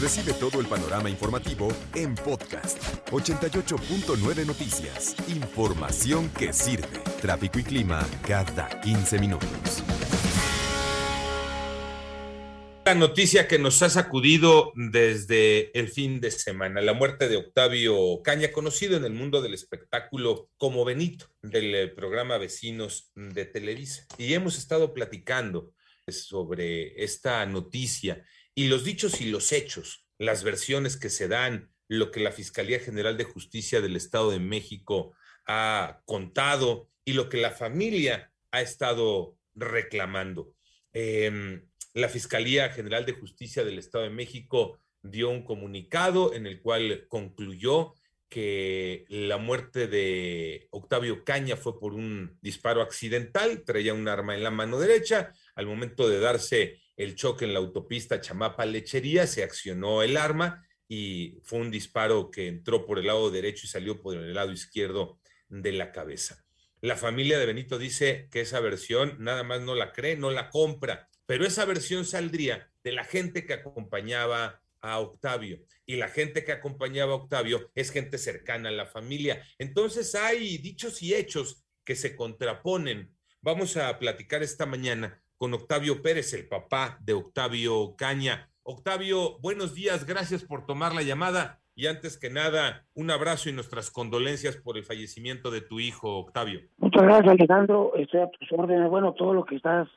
Recibe todo el panorama informativo en podcast 88.9 Noticias. Información que sirve. Tráfico y clima cada 15 minutos. La noticia que nos ha sacudido desde el fin de semana, la muerte de Octavio Caña, conocido en el mundo del espectáculo como Benito, del eh, programa Vecinos de Televisa. Y hemos estado platicando sobre esta noticia y los dichos y los hechos, las versiones que se dan, lo que la Fiscalía General de Justicia del Estado de México ha contado y lo que la familia ha estado reclamando. Em, la Fiscalía General de Justicia del Estado de México dio un comunicado en el cual concluyó que la muerte de Octavio Caña fue por un disparo accidental, traía un arma en la mano derecha, al momento de darse el choque en la autopista Chamapa Lechería, se accionó el arma y fue un disparo que entró por el lado derecho y salió por el lado izquierdo de la cabeza. La familia de Benito dice que esa versión nada más no la cree, no la compra, pero esa versión saldría de la gente que acompañaba a Octavio. Y la gente que acompañaba a Octavio es gente cercana a la familia. Entonces hay dichos y hechos que se contraponen. Vamos a platicar esta mañana con Octavio Pérez, el papá de Octavio Caña. Octavio, buenos días, gracias por tomar la llamada. Y antes que nada, un abrazo y nuestras condolencias por el fallecimiento de tu hijo, Octavio. Muchas gracias, Alejandro. Estoy a tus órdenes. Bueno, todo lo que estás,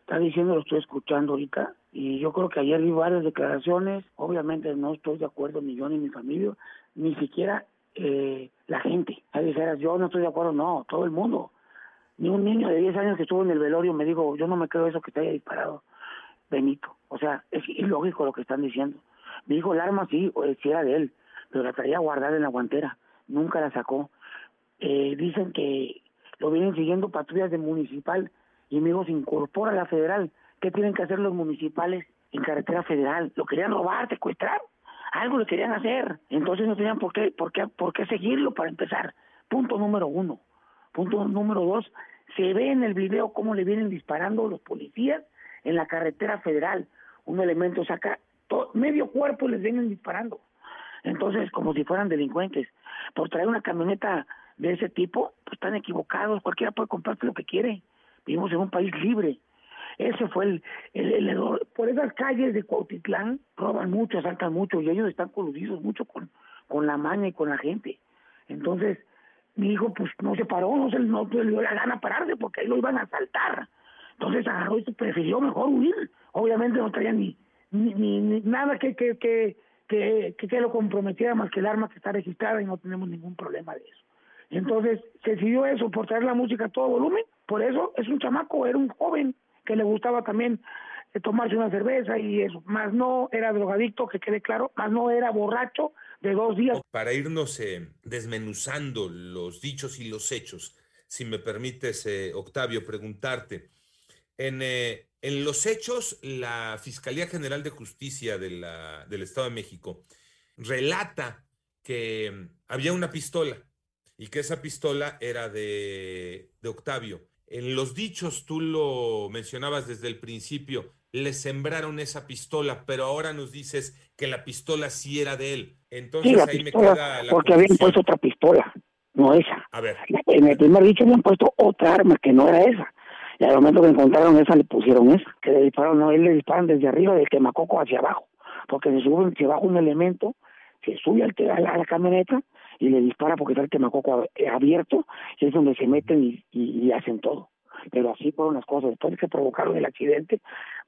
estás diciendo lo estoy escuchando ahorita. Y yo creo que ayer vi varias declaraciones. Obviamente no estoy de acuerdo ni yo ni mi familia, ni siquiera eh, la gente. Ahí dijeras, yo no estoy de acuerdo, no, todo el mundo ni un niño de 10 años que estuvo en el velorio me dijo, yo no me creo eso que te haya disparado Benito. O sea, es ilógico lo que están diciendo. Me dijo, el arma sí, o si era de él, pero la traía guardada en la guantera. Nunca la sacó. Eh, dicen que lo vienen siguiendo patrullas de municipal y me dijo, se incorpora a la federal. ¿Qué tienen que hacer los municipales en carretera federal? Lo querían robar, secuestrar. Algo le querían hacer. Entonces no tenían por qué, por qué, por qué seguirlo para empezar. Punto número uno. Punto número dos, se ve en el video cómo le vienen disparando los policías en la carretera federal. Un elemento saca medio cuerpo les vienen disparando. Entonces, como si fueran delincuentes. Por traer una camioneta de ese tipo, pues están equivocados. Cualquiera puede comprarse lo que quiere. Vivimos en un país libre. Ese fue el, el, por esas calles de Cuautitlán roban mucho, asaltan mucho y ellos están coludidos mucho con, con la maña y con la gente. Entonces, mi hijo pues no se paró, no se no le dio la gana pararse porque ahí lo iban a asaltar. Entonces agarró y prefirió mejor huir. Obviamente no traía ni, ni, nada que, que, que, que, que, lo comprometiera más que el arma que está registrada y no tenemos ningún problema de eso. Entonces se decidió eso por traer la música a todo volumen. Por eso es un chamaco, era un joven que le gustaba también eh, tomarse una cerveza y eso. Más no era drogadicto, que quede claro, más no era borracho, de dos días. Para irnos eh, desmenuzando los dichos y los hechos, si me permites, eh, Octavio, preguntarte, en, eh, en, los hechos, la Fiscalía General de Justicia del Estado de México relata que mm, había una pistola y que esa pistola era de, de Octavio. En los dichos, tú lo mencionabas desde el principio, le sembraron esa pistola, pero ahora nos dices que la pistola sí era de él. Entonces ahí me queda la Porque habían puesto otra pistola, no esa. A ver. En el primer dicho habían puesto otra arma que no era esa. Y al momento que encontraron esa, le pusieron esa. Que le dispararon, no, él le disparan desde arriba del quemacoco hacia abajo. Porque se sube, se baja un elemento, se sube al, a, la, camioneta y le dispara porque está el quemacoco abierto y es donde se meten y, y hacen todo pero así fueron las cosas. Después de que provocaron el accidente,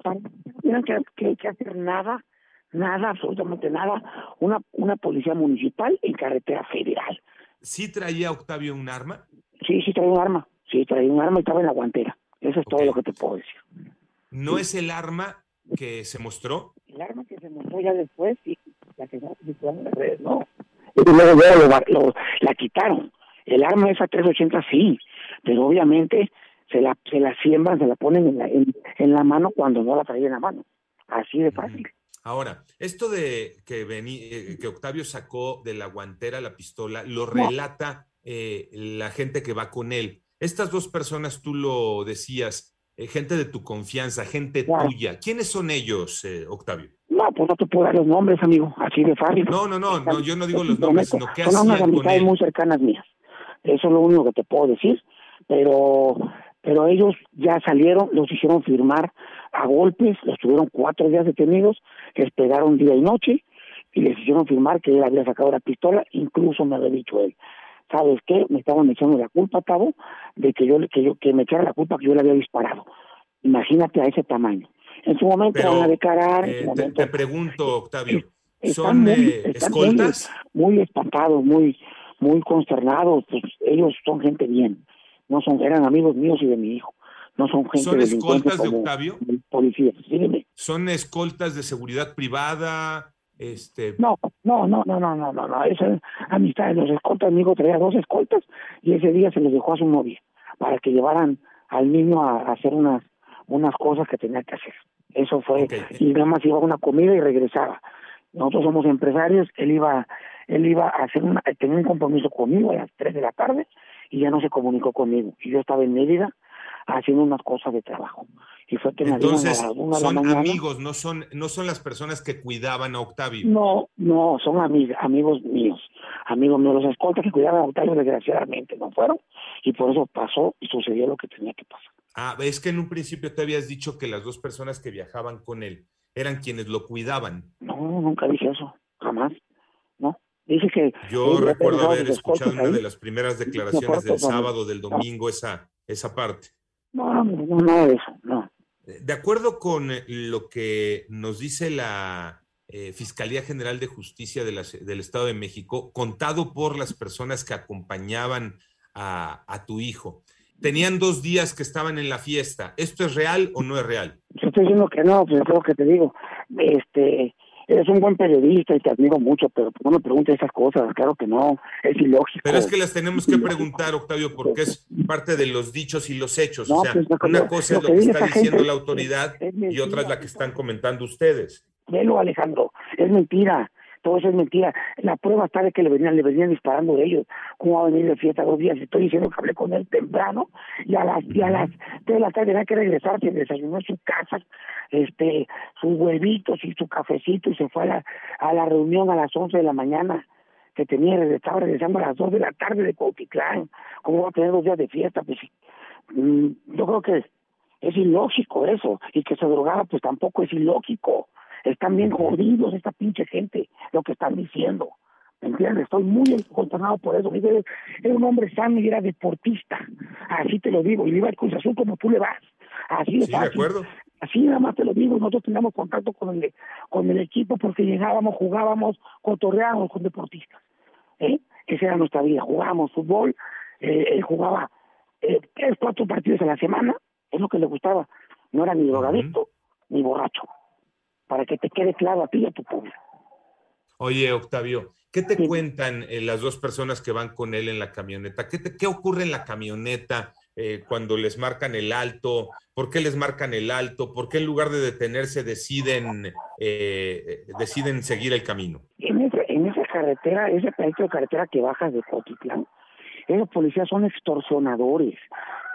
no tuvieron que, que, hacer nada, nada, absolutamente nada, una, una policía municipal en carretera federal. ¿Sí traía Octavio un arma? Sí, sí traía un arma, sí traía un arma y estaba en la guantera. Eso es todo lo que te puedo decir. ¿No es el arma que se mostró? El arma que se mostró ya después, sí, la que no se en las redes, no. Y luego, lo, la quitaron. El arma esa 380 sí, pero obviamente se la, se la siembran, se la ponen en la, en, la mano cuando no la traen en la mano. Así de fácil. Ahora, esto de que, eh, que Octavio sacó de la guantera la pistola, lo relata eh, la gente que va con él. Estas dos personas, tú lo decías, eh, gente de tu confianza, gente tuya. ¿Quiénes son ellos, Octavio? No, No, pues no te puedo dar los nombres, amigo, así de fácil. No, no, no, no yo no digo los nombres, sino que Son unas amistades muy cercanas mías. Eso es lo único que te puedo decir, pero pero ellos ya salieron, los hicieron firmar a golpes, los tuvieron cuatro días detenidos, esperaron día y noche y les hicieron firmar que él había sacado la pistola, incluso me había dicho él, ¿sabes qué? Me estaban echando la culpa, Tavo, de que yo, que yo, que me echara la culpa que yo le había disparado. Imagínate a ese tamaño. En su momento van a declarar. Eh, te, pregunto, Octavio, ¿son eh, escoltas? Muy, muy espantados, muy, muy consternados. Pues ellos son gente bien. No son, eran amigos míos y de mi hijo. No son gente ¿Son escoltas de Octavio? Policías, ¿Son escoltas de seguridad privada? Este... No, no, no, no, no, no, no, no, esa amistad de los escoltas, amigo traía dos escoltas y ese día se los dejó a su novia para que llevaran al niño a, hacer unas unas cosas que tenía que hacer. Eso fue, y nada más iba a una comida y regresaba. Nosotros somos empresarios, él iba, él iba a hacer una, tenía un compromiso conmigo a las 3 de la tarde y ya no se comunicó conmigo. Y yo estaba en Mérida haciendo unas cosas de trabajo. Y fue que Entonces, son amigos, no son, no son las personas que cuidaban a Octavio. No, no, son amigos, amigos míos, amigos míos. Los escoltas que cuidaban a Octavio desgraciadamente no fueron y por eso pasó y sucedió lo que tenía que pasar. Ah, es que en un principio te habías dicho que las dos personas que viajaban con él eran quienes lo cuidaban. No, nunca dije eso, jamás, ¿no? Dice que... Yo recuerdo haber escuchado una de las primeras declaraciones del sábado, del domingo, esa, esa parte. No, no, no, eso, no. De acuerdo con eh, lo que nos dice la eh, Fiscalía General de Justicia de del Estado de México, contado por las personas que acompañaban a, tu hijo, tenían dos días que estaban en la fiesta. ¿Esto es real o no es real? Yo estoy diciendo que no, pues es lo que te digo. Este, eres un buen periodista y te admiro mucho, pero no me preguntes esas cosas, claro que no, es ilógico. Pero es que las tenemos que preguntar, Octavio, porque es parte de los dichos y los hechos. o sea, pues, una cosa es lo que, está diciendo la autoridad y otra es la que están comentando ustedes. Velo, Alejandro, es mentira todo eso es mentira. La prueba está de que le venían, le venían disparando de ellos. ¿Cómo va a venir de fiesta dos días? Estoy diciendo que hablé con él temprano y a las, y a las tres de la tarde tenía que regresar, se desayunó en su casa, este, sus huevitos y su cafecito y se fue a la, a la reunión a las once de la mañana que tenía, estaba regresando a las dos de la tarde de Coquitlán. ¿Cómo va a tener dos días de fiesta? Pues mm, yo creo que es ilógico eso, y que se drogaba pues tampoco es ilógico. Están bien jodidos esta pinche gente, lo que están diciendo. ¿Me entiendes? Estoy muy consternado por eso. Era un hombre sano y era deportista. Así te lo digo. Y iba al Cruz Azul como tú le vas. Así de sí, de acuerdo. Así nada más te lo digo. Nosotros teníamos contacto con el, con el equipo porque llegábamos, jugábamos, cotorreábamos con deportistas. ¿eh? Esa era nuestra vida. Jugábamos fútbol. Eh, él jugaba eh, tres, cuatro partidos a la semana. Es lo que le gustaba. No era ni drogadicto ni borracho para que te quede claro a ti y a tu público. Oye, Octavio, ¿qué te cuentan eh, las dos personas que van con él en la camioneta? ¿Qué, qué ocurre en la camioneta eh, cuando les marcan el alto? ¿Por qué les marcan el alto? ¿Por qué en lugar de detenerse deciden, eh, deciden seguir el camino? En, en esa carretera, ese pedacito de carretera que bajas de Cotitlán, esos policías son extorsionadores.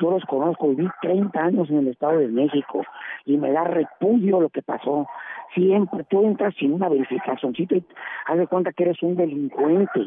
Yo los conozco, viví 30 años en el Estado de México y me da repudio lo que pasó. Siempre tú entras sin una verificación, si te haz de cuenta que eres un delincuente.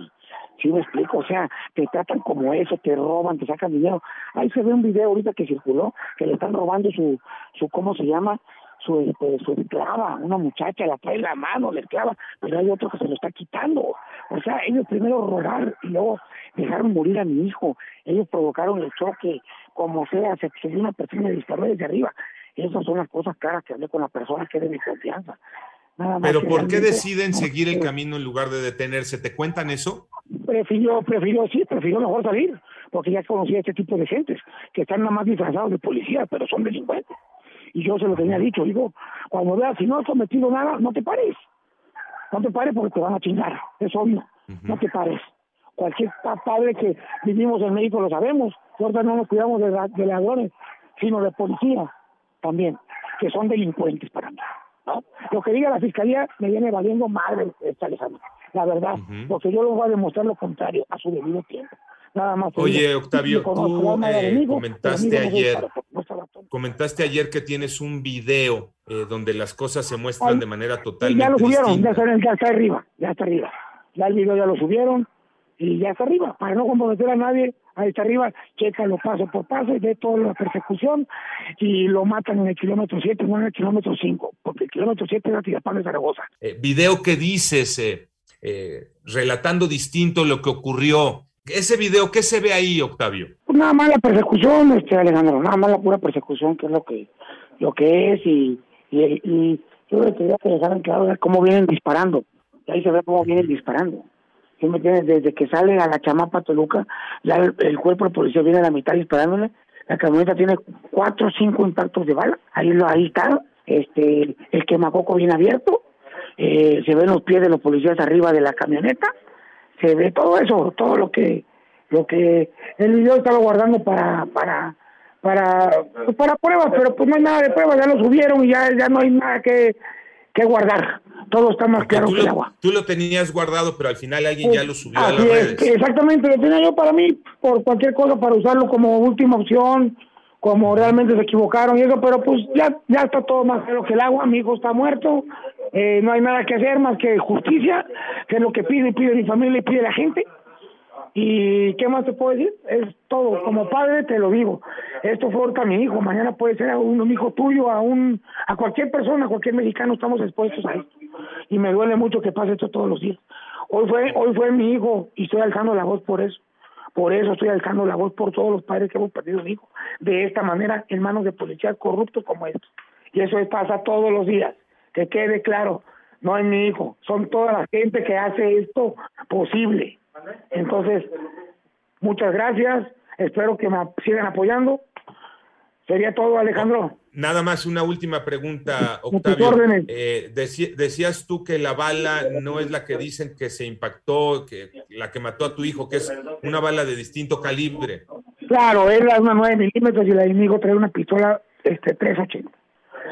¿Sí me explico? O sea, te tratan como eso, te roban, te sacan dinero. Ahí se ve un video ahorita que circuló, que le están robando su, su ¿cómo se llama? Su, este, su esclava, una muchacha la trae la mano, la esclava, pero hay otro que se lo está quitando. O sea, ellos primero robaron y luego dejaron morir a mi hijo. Ellos provocaron el choque, como sea, se, una persona disparó desde arriba. Esas son las cosas caras que hablé con la persona que es de mi confianza. Pero ¿por qué deciden seguir el camino en lugar de detenerse? ¿Te cuentan eso? Prefirió, prefirió, sí, prefirió mejor salir, porque ya conocía a este tipo de gentes, que están nada más disfrazados de policía, pero son delincuentes. Y yo se lo tenía dicho, digo, cuando veas, si no has cometido nada, no te pares. No te pares porque te van a chingar, es obvio. No te pares. Cualquier padre que vivimos en México lo sabemos. Nosotros no nos cuidamos de, de ladrones, sino de policía también, que son delincuentes para mí. ¿no? Lo que diga la fiscalía me viene valiendo madre, Alejandro. La verdad, porque yo lo voy a demostrar lo contrario a su debido tiempo. Nada más. Oye, Octavio, tú eh, comentaste ayer. Comentaste ayer que tienes un video eh, donde las cosas se muestran de manera totalmente Ya lo subieron, ya está, ya está arriba, ya está arriba. Ya el video ya lo subieron y ya está arriba. Para no comprometer a nadie, ahí está arriba, chécalo paso por paso y ve toda la persecución y lo matan en el kilómetro 7, no en el kilómetro 5, porque el kilómetro 7 es Atizapán de Zaragoza. Eh, video que dices, eh, eh, relatando distinto lo que ocurrió. Ese video, ¿qué se ve ahí, Octavio? Pues nada más la persecución, este Alejandro, nada más la pura persecución, que es lo que lo que es y, y, y yo le quería que dejaran claro cómo vienen disparando. Y ahí se ve cómo vienen disparando. ¿Sí me entiendes? Desde que sale a la chamapa Toluca, ya el, cuerpo de policía viene a la mitad disparándole. La camioneta tiene cuatro o cinco impactos de bala. Ahí lo ahí está. Este, el quemacoco bien abierto. Eh, se ven los pies de los policías arriba de la camioneta. Se ve todo eso, todo lo que lo que el video estaba guardando para para para para pruebas, pero pues no hay nada de pruebas, ya lo subieron y ya ya no hay nada que que guardar. Todo está más Porque claro que el agua. tú lo tenías guardado, pero al final alguien ya lo subió a las es, redes. exactamente, lo tenía yo para mí, por cualquier cosa, para usarlo como última opción, como realmente se equivocaron y eso, pero pues ya, ya está todo más claro que el agua, mi hijo está muerto, eh, no hay nada que hacer más que justicia, que es lo que pide y pide mi familia y pide la gente. ¿Y qué más te puedo decir? Es todo. Como padre te lo digo. Esto fue ahorita mi hijo. Mañana puede ser a un, un hijo tuyo, a un a cualquier persona, a cualquier mexicano. Estamos expuestos a esto. Y me duele mucho que pase esto todos los días. Hoy fue hoy fue mi hijo y estoy alzando la voz por eso. Por eso estoy alzando la voz por todos los padres que hemos perdido un hijo. De esta manera, en manos de policías corruptos como estos. Y eso pasa todos los días. Que quede claro. No es mi hijo. Son toda la gente que hace esto posible. Entonces, muchas gracias. Espero que me sigan apoyando. Sería todo, Alejandro. Nada más una última pregunta, Octavio. Eh, decías tú que la bala no es la que dicen que se impactó, que la que mató a tu hijo, que es una bala de distinto calibre. Claro, él es una 9 milímetros y la de mi hijo trae una pistola este 380.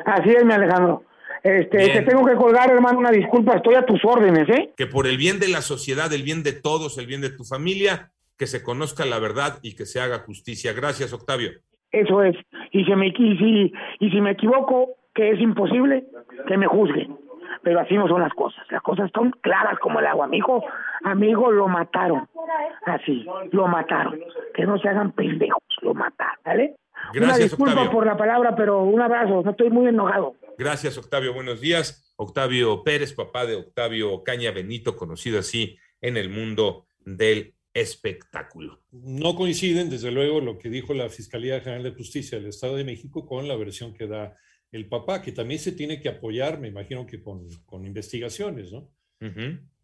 Así es, mi Alejandro. Este, Bien. te tengo que colgar, hermano, una disculpa. Estoy a tus órdenes, ¿eh? Que por el bien de la sociedad, el bien de todos, el bien de tu familia, que se conozca la verdad y que se haga justicia. Gracias, Octavio. Eso es. Y si me, y si, y si me equivoco, que es imposible, que me juzguen. Pero así no son las cosas. Las cosas son claras como el agua. A mi hijo, a mi hijo lo mataron. Así, lo mataron. Que no se hagan pendejos, lo mataron, ¿vale? Una Gracias, disculpa Octavio. por la palabra, pero un abrazo. No estoy muy enojado. Gracias, Octavio. Buenos días. Octavio Pérez, papá de Octavio Caña Benito, conocido así en el mundo del espectáculo. No coinciden, desde luego, lo que dijo la Fiscalía General de Justicia del Estado de México con la versión que da el papá, que también se tiene que apoyar, me imagino que con, con investigaciones, ¿no?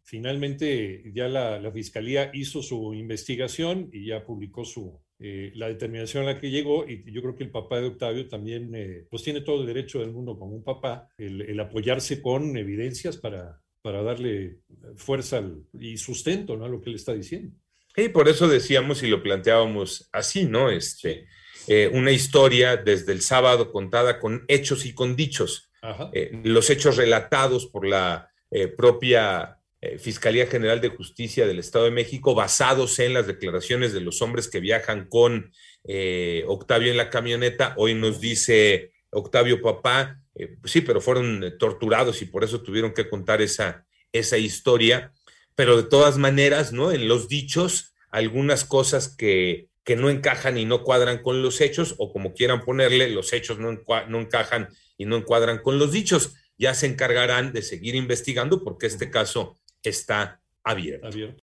Finalmente, ya la, la Fiscalía hizo su investigación y ya publicó su, eh, la determinación a la que llegó, y yo creo que el papá de Octavio también, eh, pues tiene todo el derecho del mundo como un papá, el, el apoyarse con evidencias para, para darle fuerza al- y sustento ¿no? a lo que le está diciendo. Y por eso decíamos y lo planteábamos así, ¿no? Este, eh, una historia desde el sábado contada con hechos y con dichos. Eh, los hechos relatados por la eh, propia eh, Fiscalía General de Justicia del Estado de México, basados en las declaraciones de los hombres que viajan con eh, Octavio en la camioneta. Hoy nos dice Octavio Papá, eh, sí, pero fueron torturados y por eso tuvieron que contar esa, esa historia. Pero de todas maneras, ¿no? En los dichos, algunas cosas que, que no encajan y no cuadran con los hechos, o como quieran ponerle, los hechos no, encua- no encajan y no encuadran con los dichos. Ya se encargarán de seguir investigando porque este caso está abierto.